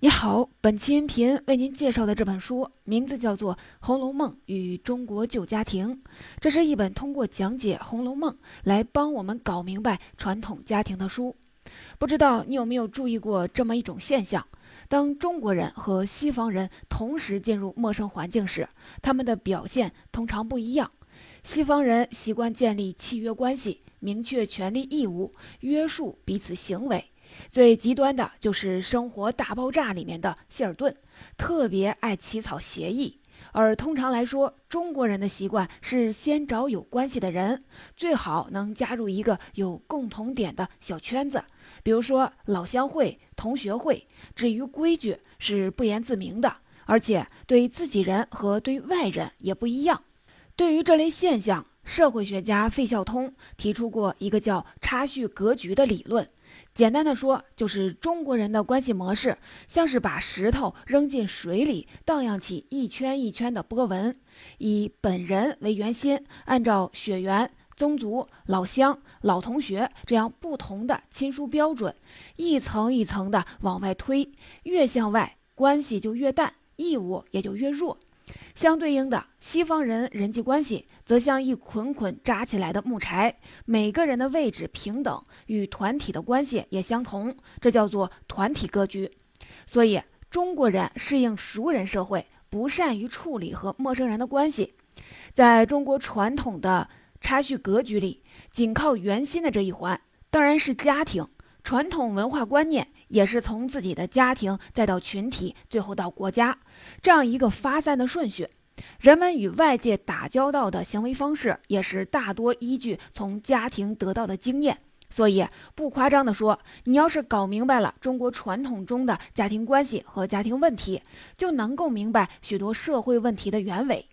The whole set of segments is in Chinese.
你好，本期音频为您介绍的这本书名字叫做《红楼梦与中国旧家庭》，这是一本通过讲解《红楼梦》来帮我们搞明白传统家庭的书。不知道你有没有注意过这么一种现象：当中国人和西方人同时进入陌生环境时，他们的表现通常不一样。西方人习惯建立契约关系，明确权利义务，约束彼此行为。最极端的就是《生活大爆炸》里面的希尔顿，特别爱起草协议。而通常来说，中国人的习惯是先找有关系的人，最好能加入一个有共同点的小圈子，比如说老乡会、同学会。至于规矩，是不言自明的，而且对自己人和对外人也不一样。对于这类现象，社会学家费孝通提出过一个叫“差序格局”的理论。简单的说，就是中国人的关系模式，像是把石头扔进水里，荡漾起一圈一圈的波纹，以本人为圆心，按照血缘、宗族、老乡、老同学这样不同的亲疏标准，一层一层的往外推，越向外关系就越淡，义务也就越弱。相对应的，西方人人际关系则像一捆捆扎起来的木柴，每个人的位置平等，与团体的关系也相同，这叫做团体格局。所以，中国人适应熟人社会，不善于处理和陌生人的关系。在中国传统的差序格局里，仅靠圆心的这一环，当然是家庭。传统文化观念也是从自己的家庭，再到群体，最后到国家，这样一个发散的顺序。人们与外界打交道的行为方式，也是大多依据从家庭得到的经验。所以，不夸张地说，你要是搞明白了中国传统中的家庭关系和家庭问题，就能够明白许多社会问题的原委。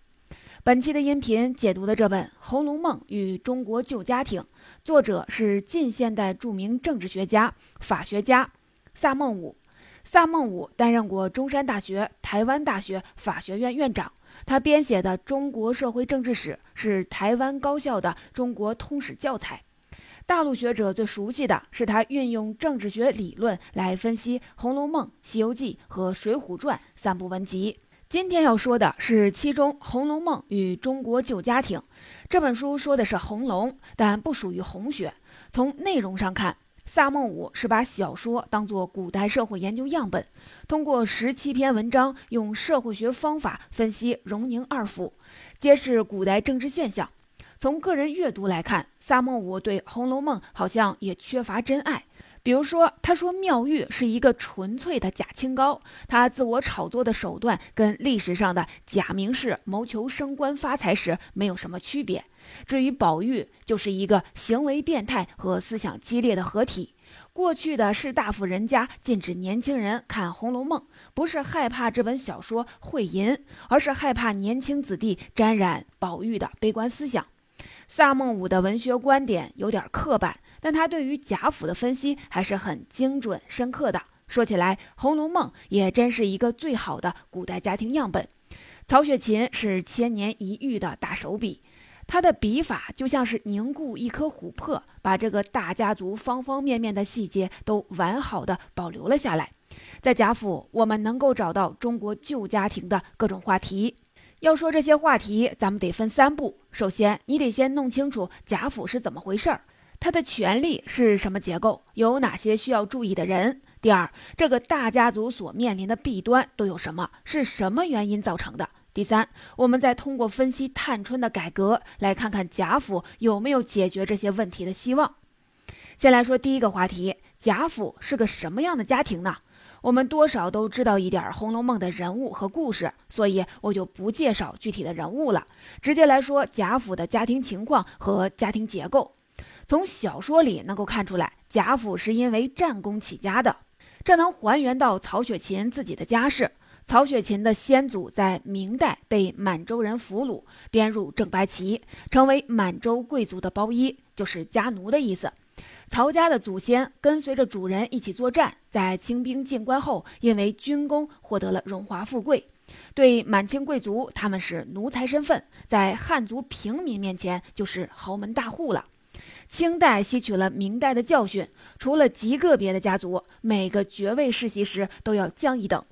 本期的音频解读的这本《红楼梦与中国旧家庭》，作者是近现代著名政治学家、法学家萨孟武。萨孟武担任过中山大学、台湾大学法学院院长。他编写的《中国社会政治史》是台湾高校的中国通史教材。大陆学者最熟悉的是他运用政治学理论来分析《红楼梦》《西游记》和《水浒传》三部文集。今天要说的是其中《红楼梦与中国旧家庭》这本书说的是红楼，但不属于红学。从内容上看，萨孟武是把小说当作古代社会研究样本，通过十七篇文章，用社会学方法分析荣宁二府，揭示古代政治现象。从个人阅读来看，萨孟武对《红楼梦》好像也缺乏真爱。比如说，他说妙玉是一个纯粹的假清高，他自我炒作的手段跟历史上的假名士谋求升官发财时没有什么区别。至于宝玉，就是一个行为变态和思想激烈的合体。过去的士大夫人家禁止年轻人看《红楼梦》，不是害怕这本小说会淫，而是害怕年轻子弟沾染宝玉的悲观思想。萨孟武的文学观点有点刻板。但他对于贾府的分析还是很精准深刻的。说起来，《红楼梦》也真是一个最好的古代家庭样本。曹雪芹是千年一遇的大手笔，他的笔法就像是凝固一颗琥珀，把这个大家族方方面面的细节都完好的保留了下来。在贾府，我们能够找到中国旧家庭的各种话题。要说这些话题，咱们得分三步。首先，你得先弄清楚贾府是怎么回事儿。他的权力是什么结构？有哪些需要注意的人？第二，这个大家族所面临的弊端都有什么？是什么原因造成的？第三，我们再通过分析探春的改革，来看看贾府有没有解决这些问题的希望。先来说第一个话题：贾府是个什么样的家庭呢？我们多少都知道一点《红楼梦》的人物和故事，所以我就不介绍具体的人物了，直接来说贾府的家庭情况和家庭结构。从小说里能够看出来，贾府是因为战功起家的，这能还原到曹雪芹自己的家世。曹雪芹的先祖在明代被满洲人俘虏，编入正白旗，成为满洲贵族的包衣，就是家奴的意思。曹家的祖先跟随着主人一起作战，在清兵进关后，因为军功获得了荣华富贵。对满清贵族，他们是奴才身份，在汉族平民面前就是豪门大户了。清代吸取了明代的教训，除了极个别的家族，每个爵位世袭时都要降一等，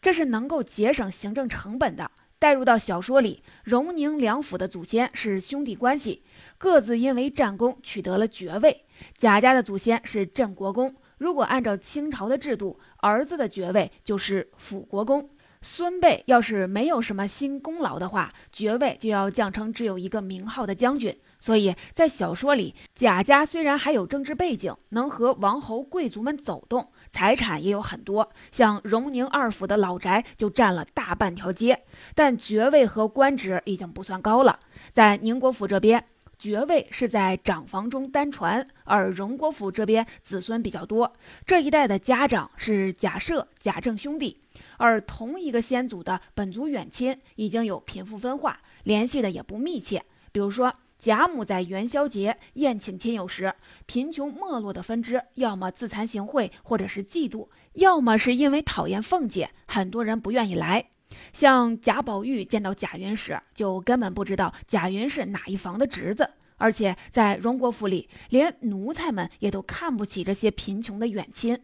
这是能够节省行政成本的。带入到小说里，荣宁两府的祖先是兄弟关系，各自因为战功取得了爵位。贾家的祖先是镇国公，如果按照清朝的制度，儿子的爵位就是辅国公。孙辈要是没有什么新功劳的话，爵位就要降成只有一个名号的将军。所以在小说里，贾家虽然还有政治背景，能和王侯贵族们走动，财产也有很多，像荣宁二府的老宅就占了大半条街，但爵位和官职已经不算高了。在宁国府这边，爵位是在长房中单传，而荣国府这边子孙比较多，这一代的家长是贾赦、贾政兄弟。而同一个先祖的本族远亲已经有贫富分化，联系的也不密切。比如说，贾母在元宵节宴请亲友时，贫穷没落的分支要么自惭形秽，或者是嫉妒，要么是因为讨厌凤姐，很多人不愿意来。像贾宝玉见到贾云时，就根本不知道贾云是哪一房的侄子。而且在荣国府里，连奴才们也都看不起这些贫穷的远亲。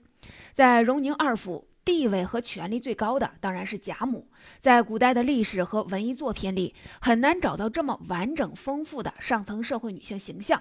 在荣宁二府。地位和权力最高的当然是贾母。在古代的历史和文艺作品里，很难找到这么完整丰富的上层社会女性形象。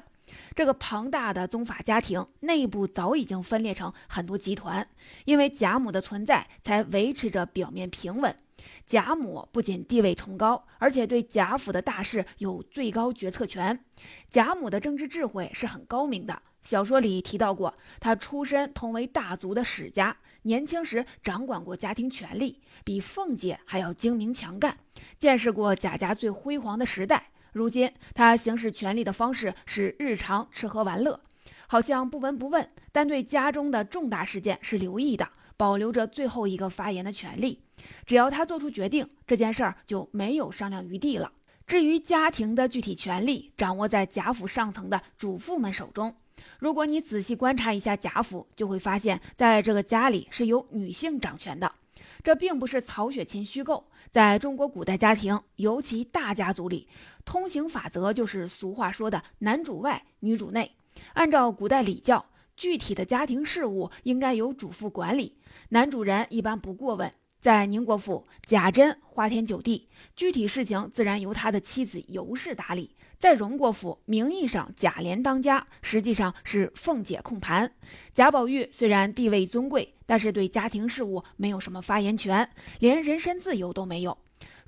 这个庞大的宗法家庭内部早已经分裂成很多集团，因为贾母的存在才维持着表面平稳。贾母不仅地位崇高，而且对贾府的大事有最高决策权。贾母的政治智慧是很高明的。小说里提到过，她出身同为大族的史家。年轻时掌管过家庭权力，比凤姐还要精明强干，见识过贾家最辉煌的时代。如今她行使权力的方式是日常吃喝玩乐，好像不闻不问，但对家中的重大事件是留意的，保留着最后一个发言的权利。只要他做出决定，这件事儿就没有商量余地了。至于家庭的具体权力，掌握在贾府上层的主妇们手中。如果你仔细观察一下贾府，就会发现，在这个家里是由女性掌权的。这并不是曹雪芹虚构，在中国古代家庭，尤其大家族里，通行法则就是俗话说的“男主外，女主内”。按照古代礼教，具体的家庭事务应该由主妇管理，男主人一般不过问。在宁国府，贾珍花天酒地，具体事情自然由他的妻子尤氏打理。在荣国府，名义上贾琏当家，实际上是凤姐控盘。贾宝玉虽然地位尊贵，但是对家庭事务没有什么发言权，连人身自由都没有。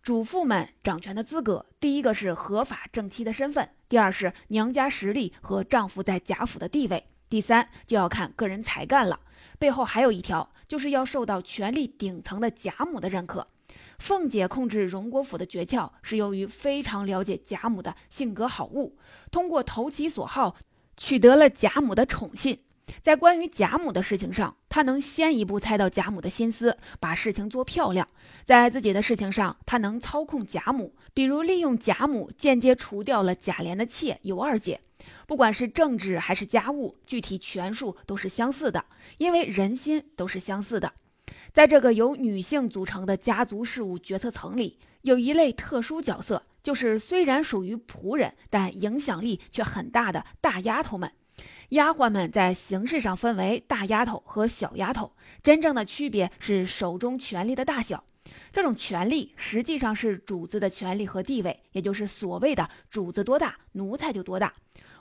主妇们掌权的资格，第一个是合法正妻的身份，第二是娘家实力和丈夫在贾府的地位，第三就要看个人才干了。背后还有一条，就是要受到权力顶层的贾母的认可。凤姐控制荣国府的诀窍是由于非常了解贾母的性格好恶，通过投其所好，取得了贾母的宠信。在关于贾母的事情上，她能先一步猜到贾母的心思，把事情做漂亮；在自己的事情上，她能操控贾母，比如利用贾母间接除掉了贾琏的妾尤二姐。不管是政治还是家务，具体权术都是相似的，因为人心都是相似的。在这个由女性组成的家族事务决策层里，有一类特殊角色，就是虽然属于仆人，但影响力却很大的大丫头们。丫鬟们在形式上分为大丫头和小丫头，真正的区别是手中权力的大小。这种权力实际上是主子的权力和地位，也就是所谓的主子多大，奴才就多大。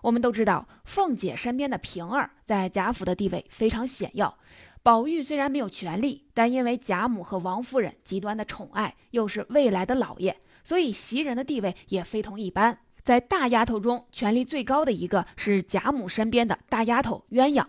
我们都知道，凤姐身边的平儿在贾府的地位非常显要。宝玉虽然没有权利，但因为贾母和王夫人极端的宠爱，又是未来的老爷，所以袭人的地位也非同一般。在大丫头中，权力最高的一个是贾母身边的大丫头鸳鸯。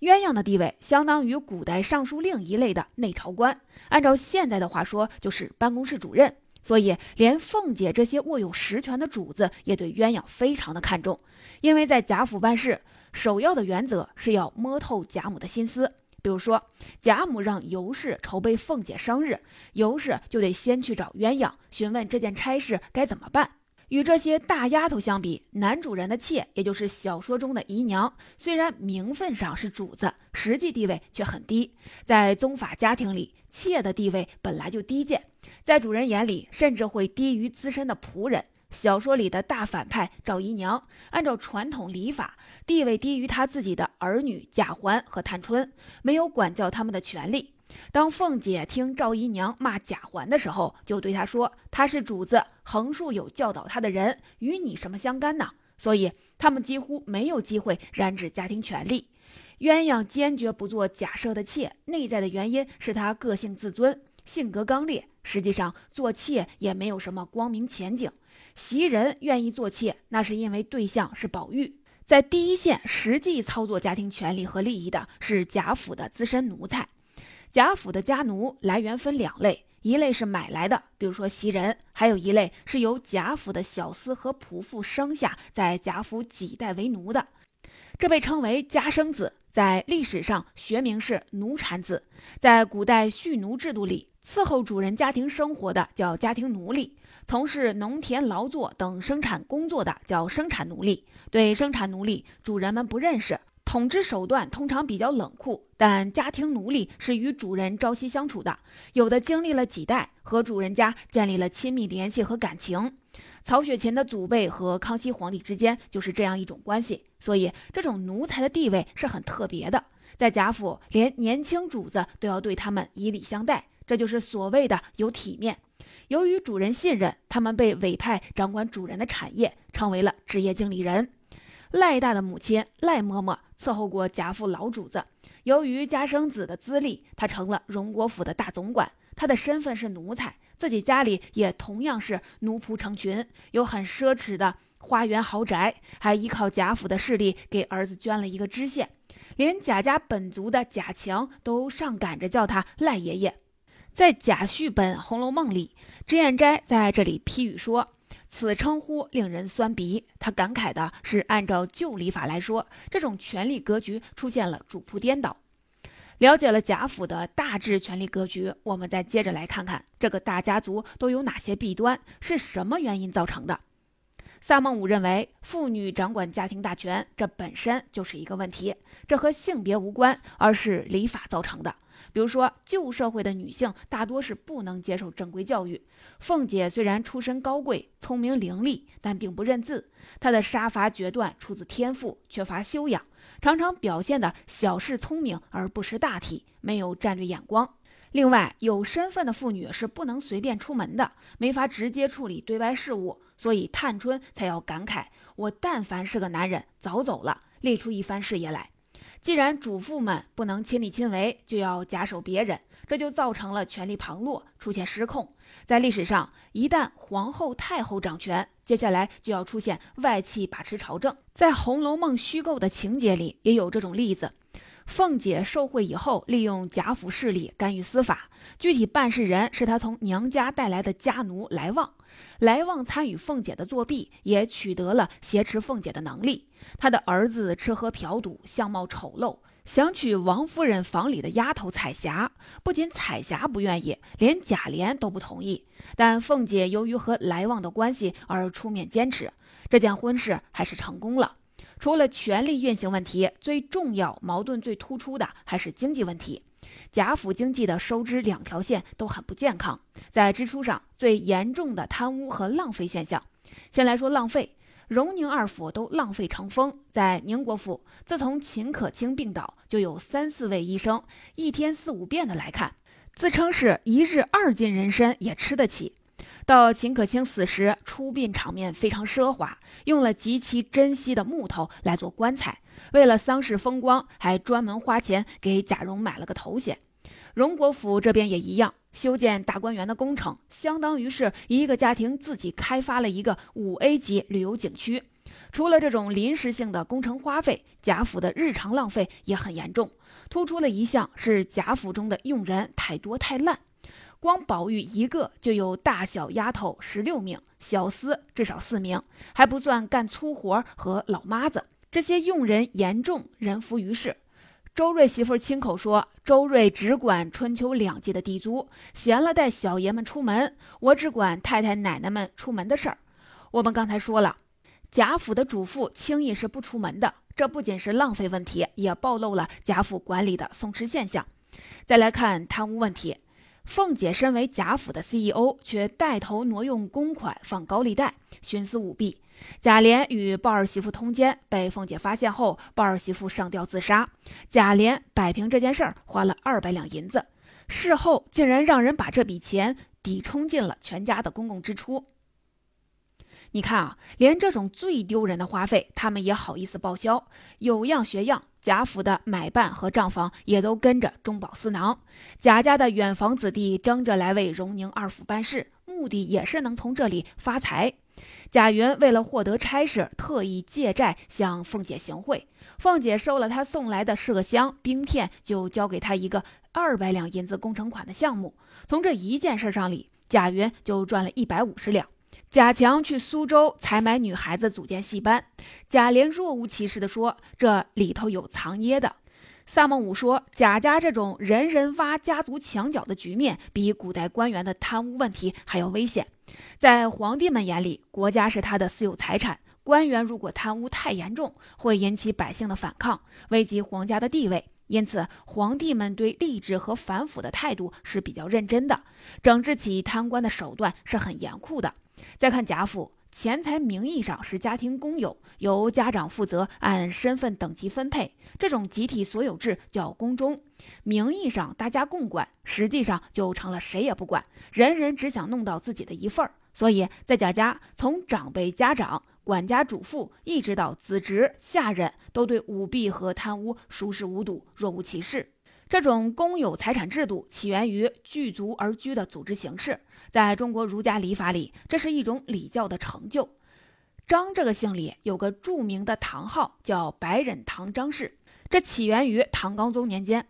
鸳鸯的地位相当于古代尚书令一类的内朝官，按照现在的话说，就是办公室主任。所以，连凤姐这些握有实权的主子也对鸳鸯非常的看重，因为在贾府办事，首要的原则是要摸透贾母的心思。比如说，贾母让尤氏筹备凤姐生日，尤氏就得先去找鸳鸯询问这件差事该怎么办。与这些大丫头相比，男主人的妾，也就是小说中的姨娘，虽然名分上是主子，实际地位却很低。在宗法家庭里，妾的地位本来就低贱，在主人眼里甚至会低于资深的仆人。小说里的大反派赵姨娘，按照传统礼法，地位低于她自己的儿女贾环和探春，没有管教他们的权利。当凤姐听赵姨娘骂贾环的时候，就对她说：“他是主子，横竖有教导他的人，与你什么相干呢？”所以他们几乎没有机会染指家庭权利。鸳鸯坚决不做贾赦的妾，内在的原因是他个性自尊，性格刚烈。实际上，做妾也没有什么光明前景。袭人愿意做妾，那是因为对象是宝玉。在第一线实际操作家庭权利和利益的是贾府的资深奴才。贾府的家奴来源分两类，一类是买来的，比如说袭人；还有一类是由贾府的小厮和仆妇生下，在贾府几代为奴的。这被称为家生子，在历史上学名是奴产子。在古代蓄奴制度里，伺候主人家庭生活的叫家庭奴隶，从事农田劳作等生产工作的叫生产奴隶。对生产奴隶，主人们不认识，统治手段通常比较冷酷。但家庭奴隶是与主人朝夕相处的，有的经历了几代，和主人家建立了亲密联系和感情。曹雪芹的祖辈和康熙皇帝之间就是这样一种关系，所以这种奴才的地位是很特别的。在贾府，连年轻主子都要对他们以礼相待，这就是所谓的有体面。由于主人信任他们，被委派掌管主人的产业，成为了职业经理人。赖大的母亲赖嬷嬷伺候过贾府老主子，由于家生子的资历，他成了荣国府的大总管。他的身份是奴才。自己家里也同样是奴仆成群，有很奢侈的花园豪宅，还依靠贾府的势力给儿子捐了一个知县，连贾家本族的贾强都上赶着叫他赖爷爷。在贾续本《红楼梦》里，脂砚斋在这里批语说：“此称呼令人酸鼻。”他感慨的是，按照旧礼法来说，这种权力格局出现了主仆颠倒。了解了贾府的大致权力格局，我们再接着来看看这个大家族都有哪些弊端，是什么原因造成的。萨孟武认为，妇女掌管家庭大权，这本身就是一个问题，这和性别无关，而是礼法造成的。比如说，旧社会的女性大多是不能接受正规教育。凤姐虽然出身高贵、聪明伶俐，但并不认字。她的杀伐决断出自天赋，缺乏修养，常常表现的小事聪明而不识大体，没有战略眼光。另外，有身份的妇女是不能随便出门的，没法直接处理对外事务，所以探春才要感慨：“我但凡是个男人，早走了，立出一番事业来。”既然主妇们不能亲力亲为，就要假手别人，这就造成了权力旁落，出现失控。在历史上，一旦皇后、太后掌权，接下来就要出现外戚把持朝政。在《红楼梦》虚构的情节里，也有这种例子。凤姐受贿以后，利用贾府势力干预司法，具体办事人是她从娘家带来的家奴来旺。来旺参与凤姐的作弊，也取得了挟持凤姐的能力。他的儿子吃喝嫖赌，相貌丑陋，想娶王夫人房里的丫头彩霞。不仅彩霞不愿意，连贾琏都不同意。但凤姐由于和来旺的关系而出面坚持，这件婚事还是成功了。除了权力运行问题，最重要、矛盾最突出的还是经济问题。贾府经济的收支两条线都很不健康，在支出上最严重的贪污和浪费现象。先来说浪费，荣宁二府都浪费成风。在宁国府，自从秦可卿病倒，就有三四位医生一天四五遍的来看，自称是一日二斤人参也吃得起。到秦可卿死时，出殡场面非常奢华，用了极其珍惜的木头来做棺材。为了丧事风光，还专门花钱给贾蓉买了个头衔。荣国府这边也一样，修建大观园的工程，相当于是一个家庭自己开发了一个五 A 级旅游景区。除了这种临时性的工程花费，贾府的日常浪费也很严重。突出的一项是贾府中的佣人太多太烂，光宝玉一个就有大小丫头十六名，小厮至少四名，还不算干粗活和老妈子。这些佣人严重，人浮于事。周瑞媳妇亲口说：“周瑞只管春秋两季的地租，闲了带小爷们出门，我只管太太奶奶们出门的事儿。”我们刚才说了，贾府的主妇轻易是不出门的，这不仅是浪费问题，也暴露了贾府管理的松弛现象。再来看贪污问题，凤姐身为贾府的 CEO，却带头挪用公款放高利贷，徇私舞弊。贾琏与鲍儿媳妇通奸，被凤姐发现后，鲍儿媳妇上吊自杀。贾琏摆平这件事儿，花了二百两银子，事后竟然让人把这笔钱抵充进了全家的公共支出。你看啊，连这种最丢人的花费，他们也好意思报销，有样学样。贾府的买办和账房也都跟着中饱私囊，贾家的远房子弟争着来为荣宁二府办事，目的也是能从这里发财。贾云为了获得差事，特意借债向凤姐行贿，凤姐收了他送来的麝香冰片，就交给他一个二百两银子工程款的项目。从这一件事上里，贾云就赚了一百五十两。贾强去苏州采买女孩子组建戏班，贾琏若无其事地说：“这里头有藏掖的。”萨孟武说：“贾家这种人人挖家族墙角的局面，比古代官员的贪污问题还要危险。在皇帝们眼里，国家是他的私有财产，官员如果贪污太严重，会引起百姓的反抗，危及皇家的地位。因此，皇帝们对吏治和反腐的态度是比较认真的，整治起贪官的手段是很严酷的。”再看贾府，钱财名义上是家庭公有，由家长负责按身份等级分配，这种集体所有制叫公中。名义上大家共管，实际上就成了谁也不管，人人只想弄到自己的一份儿。所以在贾家，从长辈、家长、管家、主妇，一直到子侄、下人都对舞弊和贪污熟视无睹，若无其事。这种公有财产制度起源于聚族而居的组织形式，在中国儒家礼法里，这是一种礼教的成就。张这个姓里有个著名的堂号，叫白忍堂张氏，这起源于唐高宗年间。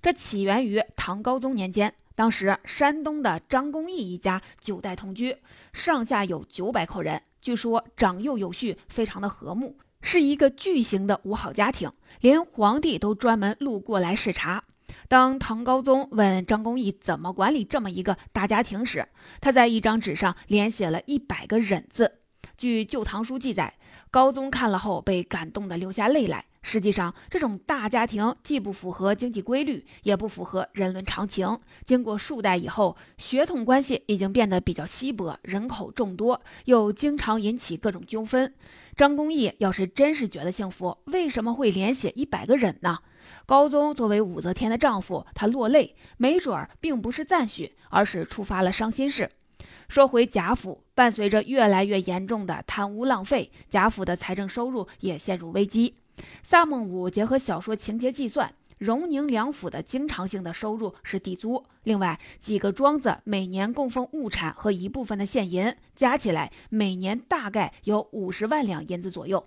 这起源于唐高宗年间，当时山东的张公义一家九代同居，上下有九百口人，据说长幼有序，非常的和睦，是一个巨型的五好家庭，连皇帝都专门路过来视察。当唐高宗问张公义怎么管理这么一个大家庭时，他在一张纸上连写了一百个忍字。据《旧唐书》记载，高宗看了后被感动得流下泪来。实际上，这种大家庭既不符合经济规律，也不符合人伦常情。经过数代以后，血统关系已经变得比较稀薄，人口众多，又经常引起各种纠纷。张公义要是真是觉得幸福，为什么会连写一百个忍呢？高宗作为武则天的丈夫，他落泪，没准儿并不是赞许，而是触发了伤心事。说回贾府，伴随着越来越严重的贪污浪费，贾府的财政收入也陷入危机。萨孟武结合小说情节计算。荣宁两府的经常性的收入是地租，另外几个庄子每年供奉物产和一部分的现银，加起来每年大概有五十万两银子左右。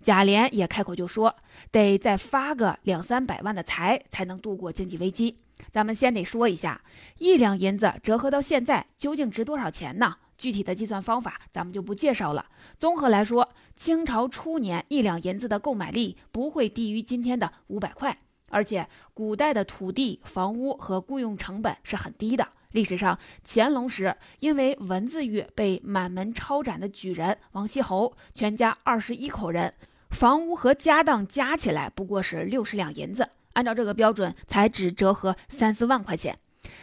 贾琏也开口就说，得再发个两三百万的财，才能度过经济危机。咱们先得说一下，一两银子折合到现在究竟值多少钱呢？具体的计算方法咱们就不介绍了。综合来说，清朝初年一两银子的购买力不会低于今天的五百块。而且，古代的土地、房屋和雇佣成本是很低的。历史上，乾隆时因为文字狱被满门抄斩的举人王锡侯，全家二十一口人，房屋和家当加起来不过是六十两银子，按照这个标准，才只折合三四万块钱。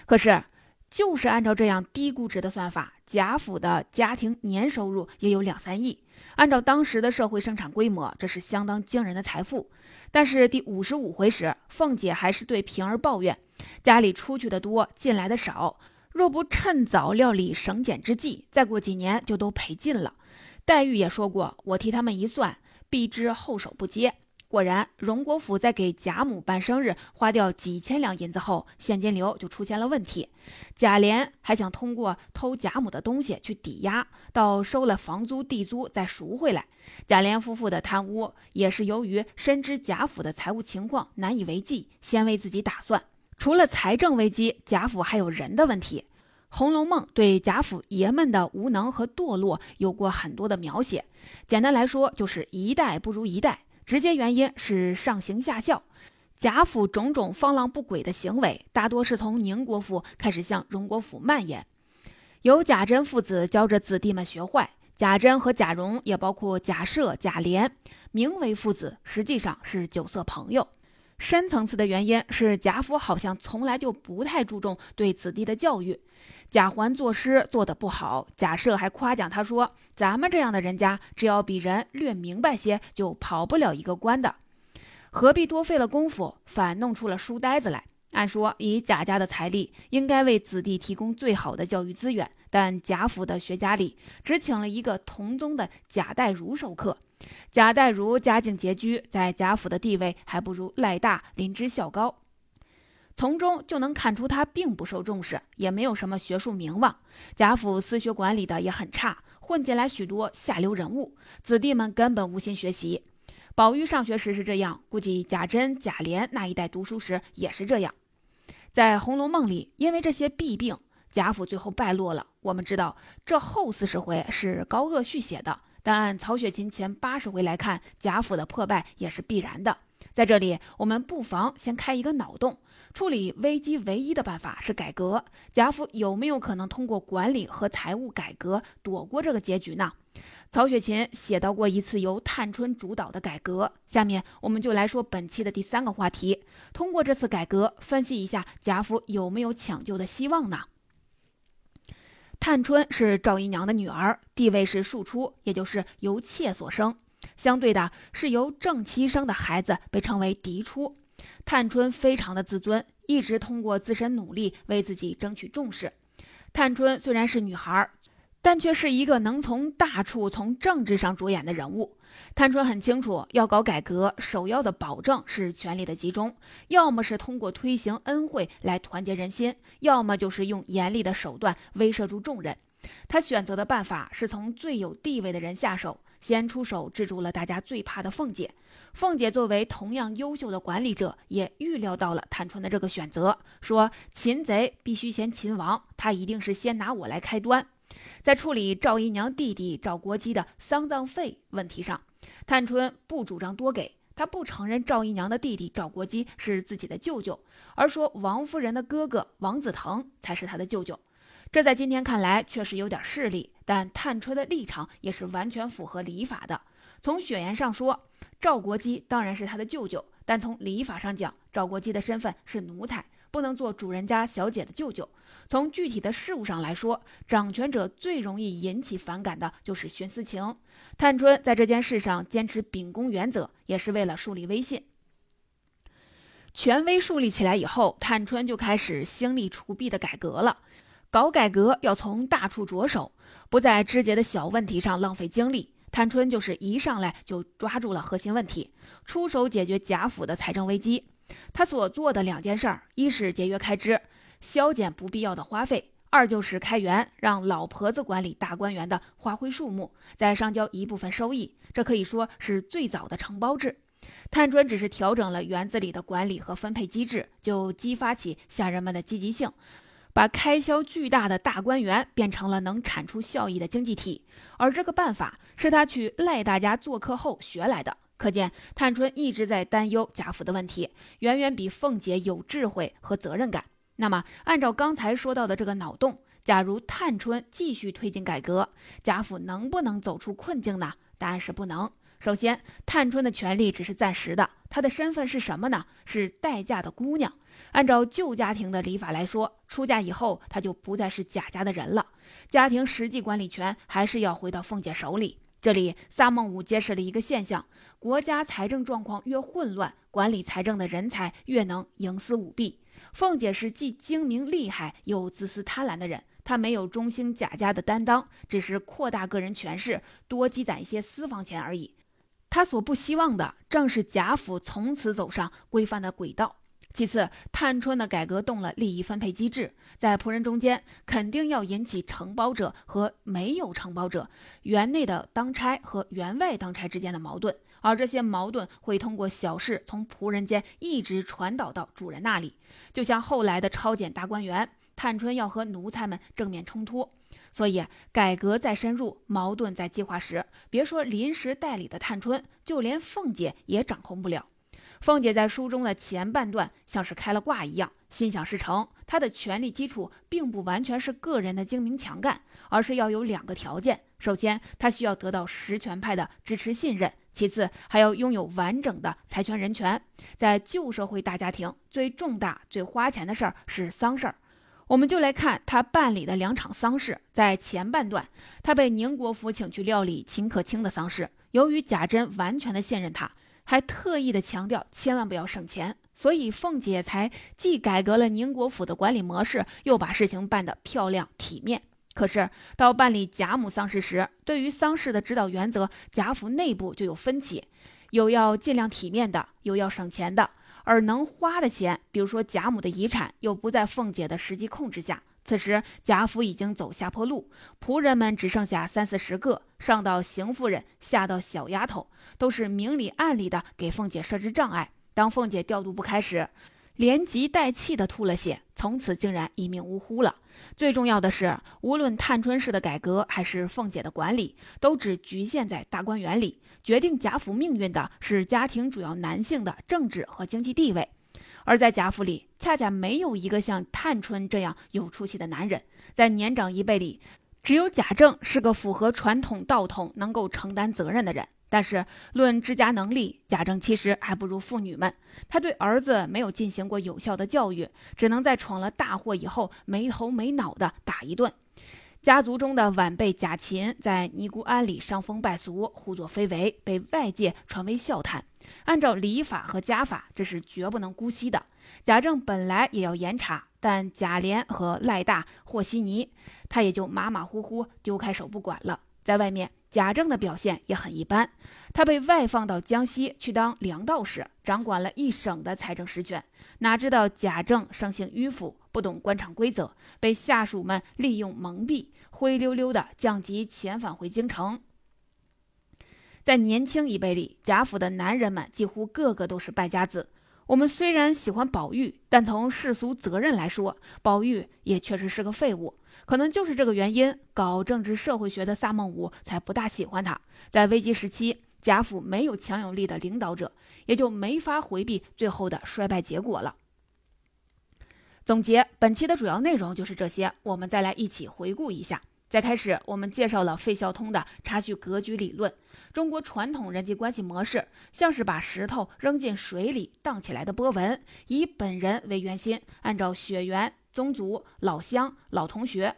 可是，就是按照这样低估值的算法，贾府的家庭年收入也有两三亿。按照当时的社会生产规模，这是相当惊人的财富。但是第五十五回时，凤姐还是对平儿抱怨：家里出去的多，进来的少，若不趁早料理省俭之计，再过几年就都赔尽了。黛玉也说过：“我替他们一算，必知后手不接。”果然，荣国府在给贾母办生日花掉几千两银子后，现金流就出现了问题。贾琏还想通过偷贾母的东西去抵押，到收了房租地租再赎回来。贾琏夫妇的贪污也是由于深知贾府的财务情况难以为继，先为自己打算。除了财政危机，贾府还有人的问题。《红楼梦》对贾府爷们的无能和堕落有过很多的描写，简单来说就是一代不如一代。直接原因是上行下效，贾府种种放浪不轨的行为，大多是从宁国府开始向荣国府蔓延。由贾珍父子教着子弟们学坏，贾珍和贾蓉也包括贾赦、贾琏，名为父子，实际上是酒色朋友。深层次的原因是贾府好像从来就不太注重对子弟的教育。贾环作诗做得不好，贾赦还夸奖他说：“咱们这样的人家，只要比人略明白些，就跑不了一个官的，何必多费了功夫，反弄出了书呆子来？”按说，以贾家的财力，应该为子弟提供最好的教育资源，但贾府的学家里只请了一个同宗的贾代儒授课。贾代儒家境拮据，在贾府的地位还不如赖大、林之孝高。从中就能看出他并不受重视，也没有什么学术名望。贾府私学管理的也很差，混进来许多下流人物，子弟们根本无心学习。宝玉上学时是这样，估计贾珍、贾琏那一代读书时也是这样。在《红楼梦》里，因为这些弊病，贾府最后败落了。我们知道，这后四十回是高鄂续写的，但按曹雪芹前八十回来看，贾府的破败也是必然的。在这里，我们不妨先开一个脑洞。处理危机唯一的办法是改革，贾府有没有可能通过管理和财务改革躲过这个结局呢？曹雪芹写到过一次由探春主导的改革。下面我们就来说本期的第三个话题：通过这次改革，分析一下贾府有没有抢救的希望呢？探春是赵姨娘的女儿，地位是庶出，也就是由妾所生。相对的是由正妻生的孩子被称为嫡出。探春非常的自尊，一直通过自身努力为自己争取重视。探春虽然是女孩，但却是一个能从大处从政治上着眼的人物。探春很清楚，要搞改革，首要的保证是权力的集中，要么是通过推行恩惠来团结人心，要么就是用严厉的手段威慑住众人。他选择的办法是从最有地位的人下手。先出手制住了大家最怕的凤姐。凤姐作为同样优秀的管理者，也预料到了探春的这个选择，说擒贼必须先擒王，他一定是先拿我来开端。在处理赵姨娘弟弟赵国基的丧葬费问题上，探春不主张多给，她不承认赵姨娘的弟弟赵国基是自己的舅舅，而说王夫人的哥哥王子腾才是她的舅舅。这在今天看来确实有点势利，但探春的立场也是完全符合礼法的。从血缘上说，赵国基当然是他的舅舅，但从礼法上讲，赵国基的身份是奴才，不能做主人家小姐的舅舅。从具体的事物上来说，掌权者最容易引起反感的就是徇私情。探春在这件事上坚持秉公原则，也是为了树立威信。权威树立起来以后，探春就开始兴利除弊的改革了。搞改革要从大处着手，不在枝节的小问题上浪费精力。探春就是一上来就抓住了核心问题，出手解决贾府的财政危机。他所做的两件事儿，一是节约开支，削减不必要的花费；二就是开源，让老婆子管理大观园的花卉树木，再上交一部分收益。这可以说是最早的承包制。探春只是调整了园子里的管理和分配机制，就激发起下人们的积极性。把开销巨大的大观园变成了能产出效益的经济体，而这个办法是他去赖大家做客后学来的。可见探春一直在担忧贾府的问题，远远比凤姐有智慧和责任感。那么，按照刚才说到的这个脑洞，假如探春继续推进改革，贾府能不能走出困境呢？答案是不能。首先，探春的权力只是暂时的，她的身份是什么呢？是待嫁的姑娘。按照旧家庭的礼法来说，出嫁以后，她就不再是贾家的人了，家庭实际管理权还是要回到凤姐手里。这里，萨孟武揭示了一个现象：国家财政状况越混乱，管理财政的人才越能营私舞弊。凤姐是既精明厉害又自私贪婪的人，她没有中兴贾家的担当，只是扩大个人权势，多积攒一些私房钱而已。她所不希望的，正是贾府从此走上规范的轨道。其次，探春的改革动了利益分配机制，在仆人中间肯定要引起承包者和没有承包者、园内的当差和园外当差之间的矛盾，而这些矛盾会通过小事从仆人间一直传导到主人那里。就像后来的超检大观园，探春要和奴才们正面冲突，所以改革再深入，矛盾在激化时，别说临时代理的探春，就连凤姐也掌控不了。凤姐在书中的前半段像是开了挂一样，心想事成，她的权力基础并不完全是个人的精明强干，而是要有两个条件：首先，她需要得到实权派的支持信任；其次，还要拥有完整的财权人权。在旧社会大家庭，最重大、最花钱的事儿是丧事儿。我们就来看他办理的两场丧事。在前半段，他被宁国府请去料理秦可卿的丧事。由于贾珍完全的信任他，还特意的强调千万不要省钱，所以凤姐才既改革了宁国府的管理模式，又把事情办得漂亮体面。可是到办理贾母丧事时，对于丧事的指导原则，贾府内部就有分歧，有要尽量体面的，有要省钱的。而能花的钱，比如说贾母的遗产，又不在凤姐的实际控制下。此时贾府已经走下坡路，仆人们只剩下三四十个，上到邢夫人，下到小丫头，都是明里暗里的给凤姐设置障碍。当凤姐调度不开时，连急带气的吐了血，从此竟然一命呜呼了。最重要的是，无论探春式的改革，还是凤姐的管理，都只局限在大观园里。决定贾府命运的是家庭主要男性的政治和经济地位，而在贾府里，恰恰没有一个像探春这样有出息的男人。在年长一辈里，只有贾政是个符合传统道统、能够承担责任的人。但是论治家能力，贾政其实还不如妇女们。他对儿子没有进行过有效的教育，只能在闯了大祸以后没头没脑的打一顿。家族中的晚辈贾琴在尼姑庵里伤风败俗、胡作非为，被外界传为笑谈。按照礼法和家法，这是绝不能姑息的。贾政本来也要严查，但贾琏和赖大和稀泥，他也就马马虎虎丢开手不管了。在外面，贾政的表现也很一般。他被外放到江西去当粮道使，掌管了一省的财政实权。哪知道贾政生性迂腐，不懂官场规则，被下属们利用蒙蔽。灰溜溜的降级遣返回京城。在年轻一辈里，贾府的男人们几乎个个都是败家子。我们虽然喜欢宝玉，但从世俗责任来说，宝玉也确实是个废物。可能就是这个原因，搞政治社会学的萨孟武才不大喜欢他。在危机时期，贾府没有强有力的领导者，也就没法回避最后的衰败结果了。总结本期的主要内容就是这些，我们再来一起回顾一下。在开始，我们介绍了费孝通的差距格局理论。中国传统人际关系模式像是把石头扔进水里荡起来的波纹，以本人为圆心，按照血缘、宗族、老乡、老同学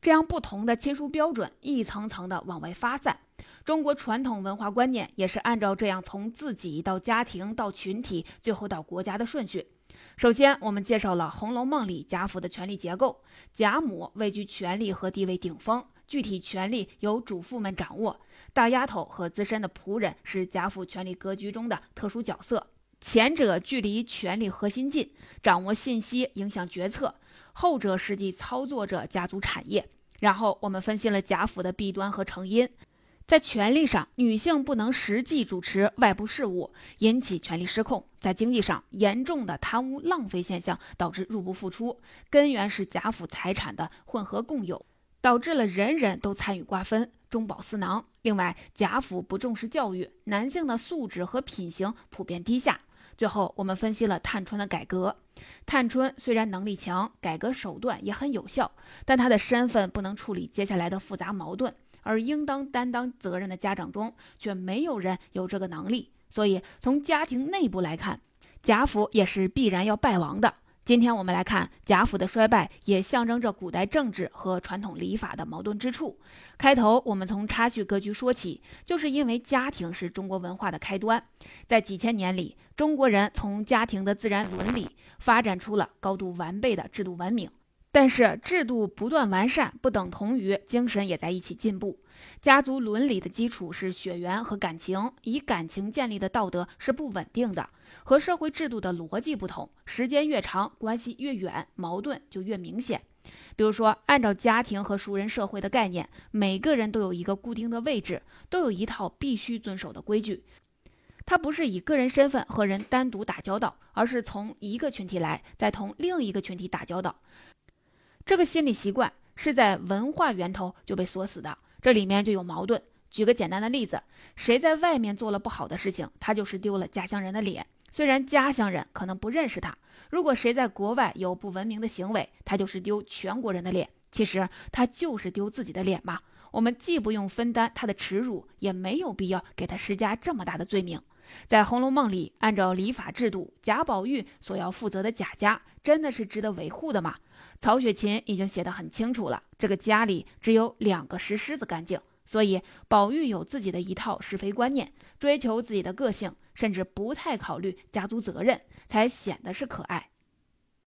这样不同的亲疏标准，一层层的往外发散。中国传统文化观念也是按照这样从自己到家庭到群体，最后到国家的顺序。首先，我们介绍了《红楼梦》里贾府的权力结构。贾母位居权力和地位顶峰，具体权力由主妇们掌握。大丫头和资深的仆人是贾府权力格局中的特殊角色。前者距离权力核心近，掌握信息，影响决策；后者实际操作着家族产业。然后，我们分析了贾府的弊端和成因。在权力上，女性不能实际主持外部事务，引起权力失控；在经济上，严重的贪污浪费现象导致入不敷出，根源是贾府财产的混合共有，导致了人人都参与瓜分，中饱私囊。另外，贾府不重视教育，男性的素质和品行普遍低下。最后，我们分析了探春的改革。探春虽然能力强，改革手段也很有效，但她的身份不能处理接下来的复杂矛盾。而应当担当责任的家长中，却没有人有这个能力。所以，从家庭内部来看，贾府也是必然要败亡的。今天我们来看贾府的衰败，也象征着古代政治和传统礼法的矛盾之处。开头我们从差序格局说起，就是因为家庭是中国文化的开端。在几千年里，中国人从家庭的自然伦理发展出了高度完备的制度文明。但是制度不断完善，不等同于精神也在一起进步。家族伦理的基础是血缘和感情，以感情建立的道德是不稳定的。和社会制度的逻辑不同，时间越长，关系越远，矛盾就越明显。比如说，按照家庭和熟人社会的概念，每个人都有一个固定的位置，都有一套必须遵守的规矩。他不是以个人身份和人单独打交道，而是从一个群体来，再同另一个群体打交道。这个心理习惯是在文化源头就被锁死的，这里面就有矛盾。举个简单的例子，谁在外面做了不好的事情，他就是丢了家乡人的脸。虽然家乡人可能不认识他，如果谁在国外有不文明的行为，他就是丢全国人的脸。其实他就是丢自己的脸嘛。我们既不用分担他的耻辱，也没有必要给他施加这么大的罪名。在《红楼梦》里，按照礼法制度，贾宝玉所要负责的贾家，真的是值得维护的吗？曹雪芹已经写得很清楚了，这个家里只有两个石狮子干净，所以宝玉有自己的一套是非观念，追求自己的个性，甚至不太考虑家族责任，才显得是可爱。